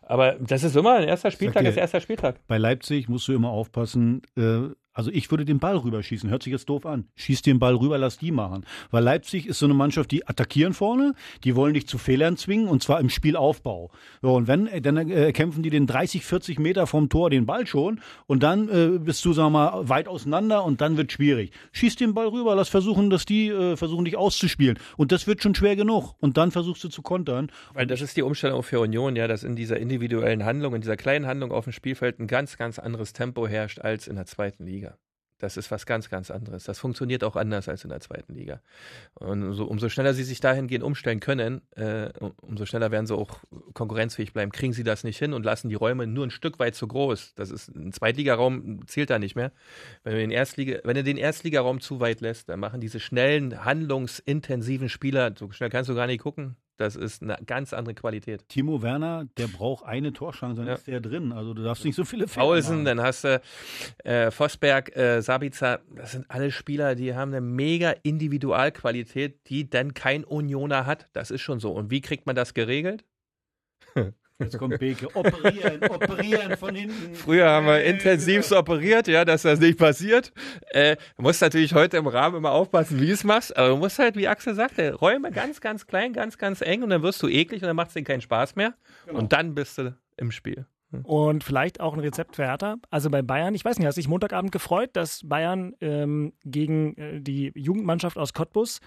Aber das ist immer ein erster Spieltag, dir- ist erster Spieltag. Bei Leipzig musst du immer aufpassen. Äh, Also ich würde den Ball rüberschießen. Hört sich jetzt doof an. Schieß den Ball rüber, lass die machen. Weil Leipzig ist so eine Mannschaft, die attackieren vorne, die wollen dich zu Fehlern zwingen und zwar im Spielaufbau. So, und wenn, äh, dann äh, kämpfen die den 30, 40 Meter vom Tor den Ball schon und dann äh, bist du, sag mal, weit auseinander und dann wird schwierig. Schieß den Ball rüber, lass versuchen, dass die äh, versuchen, dich auszuspielen. Und das wird schon schwer genug. Und dann versuchst du zu kontern. Weil das ist die Umstellung für Union, ja, dass in dieser individuellen Handlung, in dieser kleinen Handlung auf dem Spielfeld ein ganz, ganz anderes Tempo herrscht als in der zweiten Liga. Das ist was ganz, ganz anderes. Das funktioniert auch anders als in der zweiten Liga. Und so, umso schneller sie sich dahingehend umstellen können, äh, umso schneller werden sie auch konkurrenzfähig bleiben. Kriegen sie das nicht hin und lassen die Räume nur ein Stück weit zu groß. Das ist ein Zweitligaraum zählt da nicht mehr. Wenn du den Erstliga, wenn du den Erstligaraum zu weit lässt, dann machen diese schnellen, handlungsintensiven Spieler, so schnell kannst du gar nicht gucken, das ist eine ganz andere Qualität. Timo Werner, der braucht eine Torschance, dann Ja. ist der drin. Also du darfst nicht so viele Fehler Paulsen, dann hast du äh, Vosberg, äh, Sabitzer, das sind alle Spieler, die haben eine mega Individualqualität, die dann kein Unioner hat. Das ist schon so. Und wie kriegt man das geregelt? Jetzt kommt Beke. Operieren, operieren von hinten. Früher haben wir intensivst operiert, ja, dass das nicht passiert. Äh, du musst natürlich heute im Rahmen immer aufpassen, wie du es machst, aber du musst halt, wie Axel sagte, Räume ganz, ganz klein, ganz, ganz eng und dann wirst du eklig und dann macht es dir keinen Spaß mehr. Und dann bist du im Spiel. Und vielleicht auch ein Rezept für Hertha. Also bei Bayern, ich weiß nicht, hast dich Montagabend gefreut, dass Bayern ähm, gegen äh, die Jugendmannschaft aus Cottbus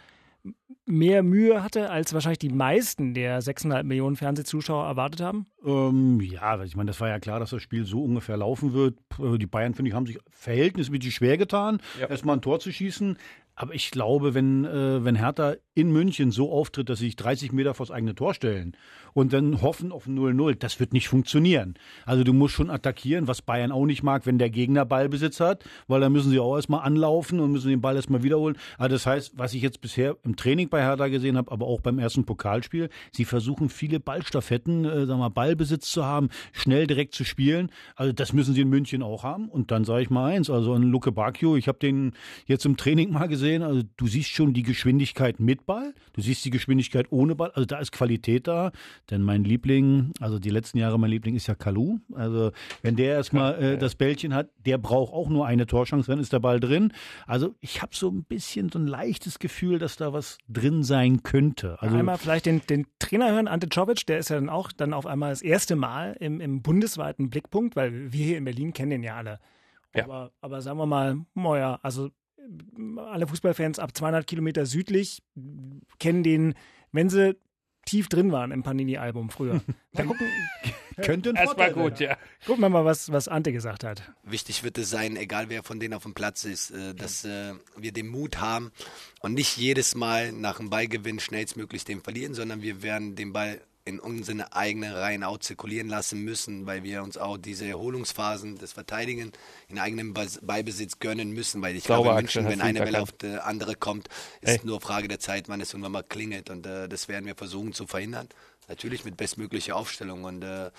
mehr Mühe hatte, als wahrscheinlich die meisten der 6,5 Millionen Fernsehzuschauer erwartet haben? Ähm, ja, ich meine, das war ja klar, dass das Spiel so ungefähr laufen wird. Die Bayern, finde ich, haben sich verhältnismäßig schwer getan, Ja. erstmal ein Tor zu schießen. Aber ich glaube, wenn, äh, wenn Hertha in München so auftritt, dass sie sich 30 Meter vors eigene Tor stellen und dann hoffen auf 0-0, das wird nicht funktionieren. Also du musst schon attackieren, was Bayern auch nicht mag, wenn der Gegner Ballbesitz hat, weil dann müssen sie auch erstmal anlaufen und müssen den Ball erstmal wiederholen. Also das heißt, was ich jetzt bisher im Training bei Hertha gesehen habe, aber auch beim ersten Pokalspiel, sie versuchen viele Ballstaffetten, äh, sagen wir Ballbesitz zu haben, schnell direkt zu spielen. Also das müssen sie in München auch haben. Und dann sage ich mal eins, also an Luke Bacchio, ich habe den jetzt im Training mal gesehen, also du siehst schon die Geschwindigkeit mit Ball, du siehst die Geschwindigkeit ohne Ball, also da ist Qualität da. Denn mein Liebling, also die letzten Jahre mein Liebling ist ja Kalu. Also wenn der erstmal äh, das Bällchen hat, der braucht auch nur eine Torchance, dann ist der Ball drin. Also ich habe so ein bisschen so ein leichtes Gefühl, dass da was drin sein könnte. Also Einmal vielleicht den, den Trainer hören, Ante Czovic, der ist ja dann auch dann auf einmal das erste Mal im, im bundesweiten Blickpunkt, weil wir hier in Berlin kennen den ja alle. Ja. Aber, aber sagen wir mal, naja, also alle Fußballfans ab 200 Kilometer südlich kennen den, wenn sie tief drin waren im Panini-Album früher. Da gucken, könnte ein war Vorteil sein. gut, ja. gucken wir mal, was, was Ante gesagt hat. Wichtig wird es sein, egal wer von denen auf dem Platz ist, äh, dass äh, wir den Mut haben und nicht jedes Mal nach dem Ballgewinn schnellstmöglich den verlieren, sondern wir werden den Ball in unsere eigenen Reihen auch zirkulieren lassen müssen, weil wir uns auch diese Erholungsphasen des Verteidigen in eigenem Ballbesitz gönnen müssen, weil ich Sauber, glaube, in München, wenn eine Welle auf die andere kommt, ist Ey. nur Frage der Zeit, wann es irgendwann mal klingelt und äh, das werden wir versuchen zu verhindern. Natürlich mit bestmöglicher Aufstellung und äh,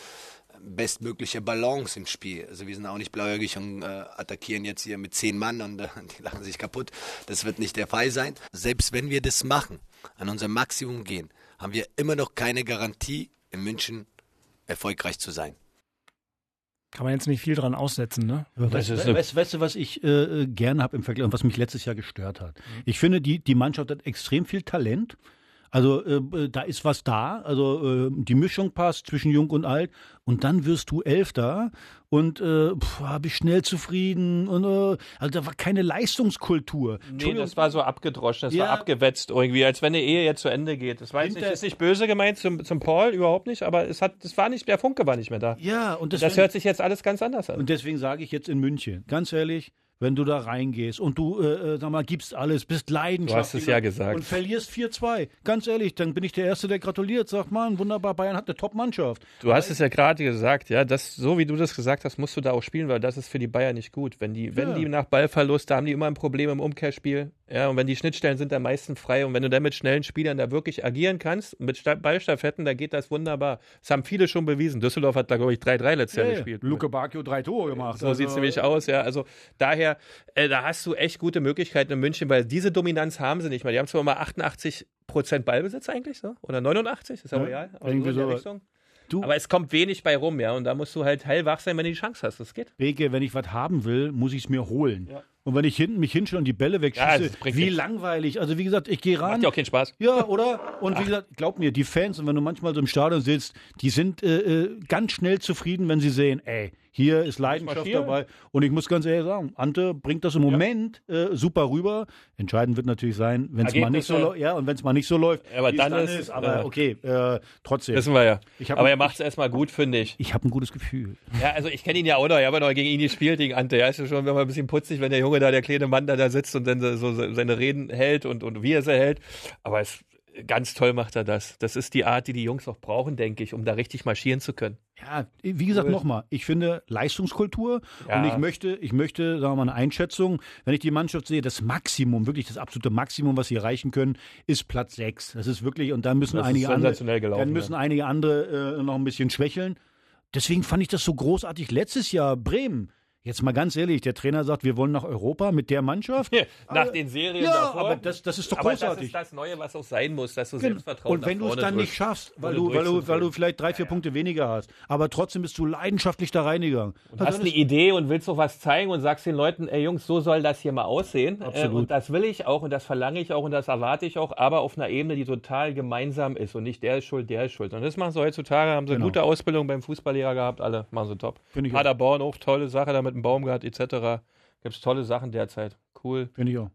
bestmögliche Balance im Spiel. Also wir sind auch nicht blauäugig und äh, attackieren jetzt hier mit zehn Mann und äh, die lachen sich kaputt. Das wird nicht der Fall sein. Selbst wenn wir das machen, an unser Maximum gehen, haben wir immer noch keine Garantie, in München erfolgreich zu sein. Kann man jetzt nicht viel dran aussetzen, ne? Weißt, weißt, weißt, weißt du, was ich äh, gerne habe im Vergleich und was mich letztes Jahr gestört hat? Ich finde, die, die Mannschaft hat extrem viel Talent. Also äh, da ist was da. Also äh, die Mischung passt zwischen Jung und Alt. Und dann wirst du Elfter und äh, habe ich schnell zufrieden. Und, äh, also da war keine Leistungskultur. Nee, das war so abgedroschen, das Ja. war abgewetzt irgendwie, als wenn die Ehe jetzt zu Ende geht. Das war jetzt nicht, ist nicht böse gemeint zum, zum Paul, überhaupt nicht, aber es hat, das war nicht, der Funke war nicht mehr da. ja, und Das deswegen- hört sich jetzt alles ganz anders an. Und deswegen sage ich jetzt in München, ganz ehrlich, wenn du da reingehst und du, äh, äh, sag mal, gibst alles, bist leidenschaftlich. Du hast es ja gesagt. Und verlierst 4-2. Ganz ehrlich, dann bin ich der Erste, der gratuliert. Sagt, man, wunderbar, Bayern hat eine Top-Mannschaft. Du hast es ja gerade gesagt, ja, das, so wie du das gesagt hast, musst du da auch spielen, weil das ist für die Bayern nicht gut. Wenn die, wenn Ja. die nach Ballverlust, da haben die immer ein Problem im Umkehrspiel. Ja, und wenn die Schnittstellen sind am meisten frei und wenn du dann mit schnellen Spielern da wirklich agieren kannst, mit Sta- Ballstaffetten, da geht das wunderbar. Das haben viele schon bewiesen. Düsseldorf hat da, glaube ich, 3-3 letztes Jahr gespielt. Luke Bacchio drei Tore gemacht. So sieht es Also, nämlich aus, ja. Also daher, äh, da hast du echt gute Möglichkeiten in München, weil diese Dominanz haben sie nicht mehr. Die haben zwar mal 88 Prozent Ballbesitz eigentlich, so? Oder 89, ist ja Ja, real. Aber irgendwie so in der. Richtung. Du- Aber es kommt wenig bei rum, ja. Und da musst du halt hellwach sein, wenn du die Chance hast. Das geht. Beke, wenn ich was haben will, muss ich es mir holen. Ja. Und wenn ich hinten mich hinstelle und die Bälle Ja, wegschieße, bringt wie langweilig. Also wie gesagt, ich gehe ran. Macht ja auch keinen Spaß. Ja, oder? Und wie gesagt, glaub mir, die Fans, und wenn du manchmal so im Stadion sitzt, die sind äh, äh, ganz schnell zufrieden, wenn sie sehen, ey, hier ist Leidenschaft dabei. Und ich muss ganz ehrlich sagen, Ante bringt das im Moment äh, super rüber. Entscheidend wird natürlich sein, wenn es mal nicht so läuft. Ja, und wenn es mal nicht so läuft, Ja, aber es dann ist- aber ja. okay, äh, trotzdem. Wissen wir ja. Aber er macht es erstmal gut, finde ich. ich habe ein gutes Gefühl. Ja, also ich kenne ihn ja auch noch. Ich habe ja noch gegen ihn gespielt, gegen Ante. Ja, ist ja schon immer ein bisschen putzig, wenn der Junge da, der kleine Mann da, da sitzt und dann so so seine Reden hält und, und wie er sie hält. Aber es, ganz toll macht er das. Das ist die Art, die die Jungs auch brauchen, denke ich, um da richtig marschieren zu können. Ja, wie gesagt, Cool. nochmal, ich finde Leistungskultur Ja. und ich möchte, ich möchte, sagen wir mal, eine Einschätzung, wenn ich die Mannschaft sehe, das Maximum, wirklich das absolute Maximum, was sie erreichen können, ist Platz 6. Das ist wirklich, und dann müssen Das einige andere, sensationell gelaufen, dann müssen ja. einige andere äh, noch ein bisschen schwächeln. Deswegen fand ich das so großartig. Letztes Jahr Bremen. Jetzt mal ganz ehrlich, der Trainer sagt, wir wollen nach Europa mit der Mannschaft. Nach den Serien ja, davor. aber das, das ist doch aber das ist das Neue, was auch sein muss, dass du Genau. Selbstvertrauen Und wenn du es dann nicht drückst. schaffst, weil du, weil, du, weil du vielleicht drei, vier Punkte weniger hast, aber trotzdem bist du leidenschaftlich da reingegangen. Du hast eine Idee und willst auch was zeigen und sagst den Leuten, ey Jungs, so soll das hier mal aussehen. Äh, Absolut. und das will ich auch und das verlange ich auch und das erwarte ich auch, aber auf einer Ebene, die total gemeinsam ist und nicht der ist schuld, der ist schuld. Und das machen sie heutzutage, haben sie Genau. gute Ausbildung beim Fußballlehrer gehabt, alle machen sie top. Finde ich auch. Auch tolle Sache da dem Baumgart etc. Gibt es tolle Sachen derzeit. Cool. Finde ich auch.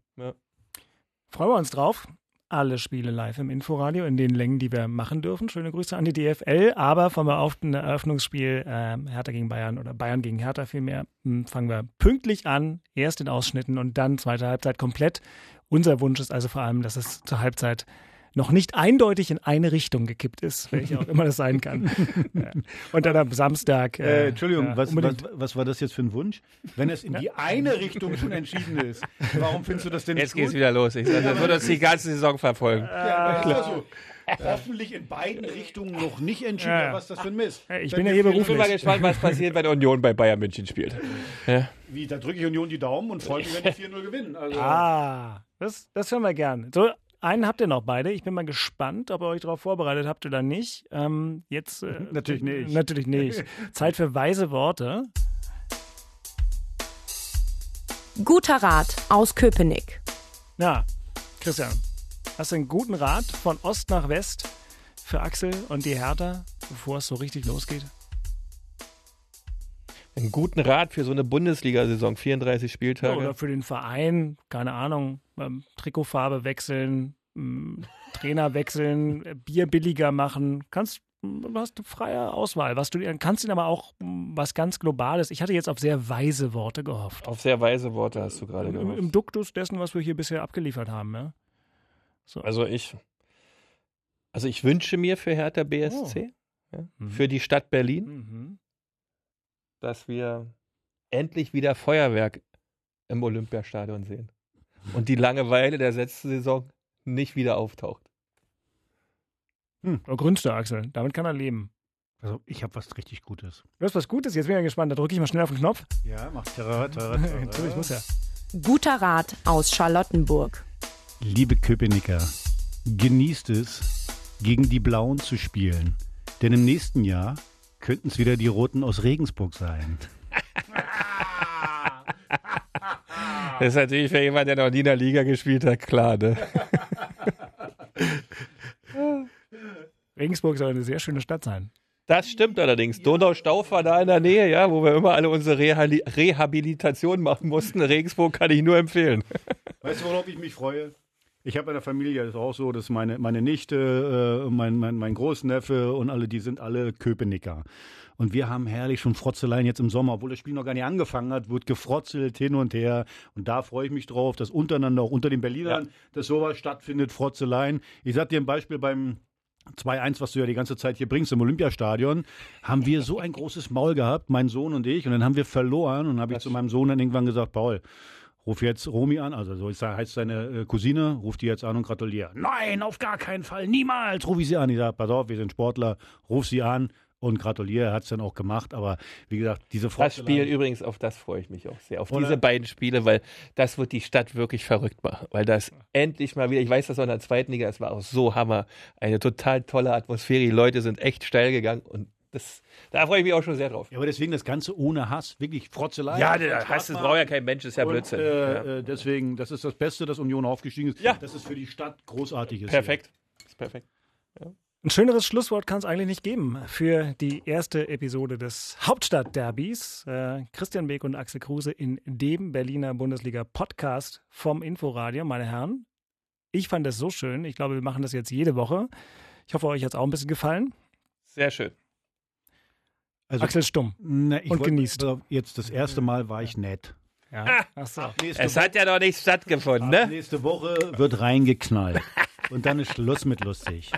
Freuen wir uns drauf. Alle Spiele live im Inforadio in den Längen, die wir machen dürfen. Schöne Grüße an die DFL. Aber vom Eröffnungsspiel ähm, Hertha gegen Bayern oder Bayern gegen Hertha vielmehr hm, fangen wir pünktlich an. Erst in Ausschnitten und dann zweite Halbzeit komplett. Unser Wunsch ist also vor allem, dass es zur Halbzeit noch nicht eindeutig in eine Richtung gekippt ist, welche auch immer das sein kann. ja. Und dann am Samstag. Äh, Entschuldigung, ja, was, was, was war das jetzt für ein Wunsch? Wenn es in die eine Richtung schon entschieden ist, warum findest du das denn nicht Jetzt geht's wieder los. Ich sag, das wird uns die ganze Saison verfolgen. Ja, also, hoffentlich in beiden Richtungen noch nicht entschieden. Was das für ein Mist? Ich Wenn bin ja hier vier- Ich bin mal beruflich. gespannt, was passiert, wenn Union bei Bayern München spielt. Ja. Wie, da drücke ich Union die Daumen und freue mich, wenn die 4-0 gewinnen. Also, Ah, das, das hören wir gern. So, einen habt ihr noch beide. Ich bin mal gespannt, ob ihr euch darauf vorbereitet habt oder nicht. Ähm, jetzt äh, Natürlich nicht. Natürlich nicht. Zeit für weise Worte. Guter Rat aus Köpenick. Na, Christian, hast du einen guten Rat von Ost nach West für Axel und die Hertha, bevor es so richtig losgeht? Einen guten Rat für so eine Bundesliga-Saison, 34 Ja, Spieltage. oder für den Verein, keine Ahnung, ähm, Trikotfarbe wechseln, ähm, Trainer wechseln, äh, Bier billiger machen. Kannst, du hast eine freie Auswahl. Was du kannst ihn aber auch ähm, was ganz Globales. Ich hatte jetzt auf sehr weise Worte gehofft. Auf sehr weise Worte hast du gerade Im, gehofft. Im Duktus dessen, was wir hier bisher abgeliefert haben. Ja? Also ich, also ich wünsche mir für Hertha BSC, ja, Mhm. für die Stadt Berlin, Mhm. Dass wir endlich wieder Feuerwerk im Olympiastadion sehen. Und die Langeweile der letzten Saison nicht wieder auftaucht. Da grünst du, Axel. Damit kann er leben. also ich habe was richtig Gutes. Du hast was Gutes, jetzt bin ich gespannt. Da drücke ich mal schnell auf den Knopf. Ja, mach Terra, Terra, Natürlich muss ja. Guter Rat aus Charlottenburg. Liebe Köpenicker, genießt es, gegen die Blauen zu spielen. Denn im nächsten Jahr könnten es wieder die Roten aus Regensburg sein. Das ist natürlich für jemanden, der noch nie in der Liga gespielt hat, klar, ne? Regensburg soll eine sehr schöne Stadt sein. Das stimmt allerdings. Donaustauf war da in der Nähe, ja, wo wir immer alle unsere Rehali Rehabilitation machen mussten. Regensburg kann ich nur empfehlen. Weißt du, worauf ich mich freue? Ich habe in der Familie, das ist auch so, dass meine, meine Nichte, äh, mein, mein, mein Großneffe und alle, die sind alle Köpenicker. Und wir haben herrlich schon Frotzeleien jetzt im Sommer, obwohl das Spiel noch gar nicht angefangen hat, wird gefrotzelt hin und her. Und da freue ich mich drauf, dass untereinander, auch unter den Berlinern, dass sowas stattfindet, Frotzeleien. Ich sag dir ein Beispiel beim 2-1, was du ja die ganze Zeit hier bringst im Olympiastadion, haben wir so ein großes Maul gehabt, mein Sohn und ich, und dann haben wir verloren und habe ich zu meinem Sohn dann irgendwann gesagt, Paul, ruf jetzt Romy an, also so ist- heißt seine äh, Cousine, ruf die jetzt an und gratuliere. Nein, auf gar keinen Fall, niemals ruf ich sie an. Ich sage, pass auf, wir sind Sportler, ruf sie an und gratuliere, er hat es dann auch gemacht, aber wie gesagt, diese Das Frotzeleien- Spiel übrigens, auf das freue ich mich auch sehr. Auf Oder? diese beiden Spiele, weil das wird die Stadt wirklich verrückt machen. Weil das endlich mal wieder, ich weiß das auch in der zweiten Liga, es war auch so Hammer. Eine total tolle Atmosphäre. Die Leute sind echt steil gegangen und das, da freue ich mich auch schon sehr drauf. Ja, aber deswegen das Ganze ohne Hass, wirklich Frotzelei. Ja, das der heißt, das braucht ja kein Mensch, ist ja Und, Blödsinn. Äh, ja. äh, deswegen, das ist das Beste, dass Union aufgestiegen ist. Ja. Das ist für die Stadt großartig ist. Perfekt. Ist perfekt. Ein schöneres Schlusswort kann es eigentlich nicht geben für die erste Episode des Hauptstadtderbys. Äh, Christian Beek und Axel Kruse in dem Berliner Bundesliga-Podcast vom Inforadio. Meine Herren, ich fand das so schön. Ich glaube, wir machen das jetzt jede Woche. Ich hoffe, euch hat es auch ein bisschen gefallen. Sehr schön. Also, Axel Stumm. na, ich und wollt- genießt. Jetzt das erste Mal war ich nett. Ja. Ach so. Es hat ja noch nicht stattgefunden, ne? nächste Woche wird reingeknallt. Und dann ist Schluss mit lustig.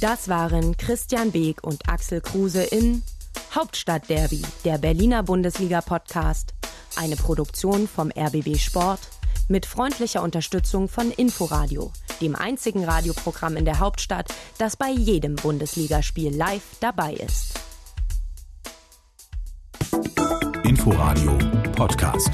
Das waren Christian Beek und Axel Kruse in Hauptstadtderby, der Berliner Bundesliga-Podcast. Eine Produktion vom RBB Sport mit freundlicher Unterstützung von Inforadio, dem einzigen Radioprogramm in der Hauptstadt, das bei jedem Bundesligaspiel live dabei ist. Inforadio Podcast.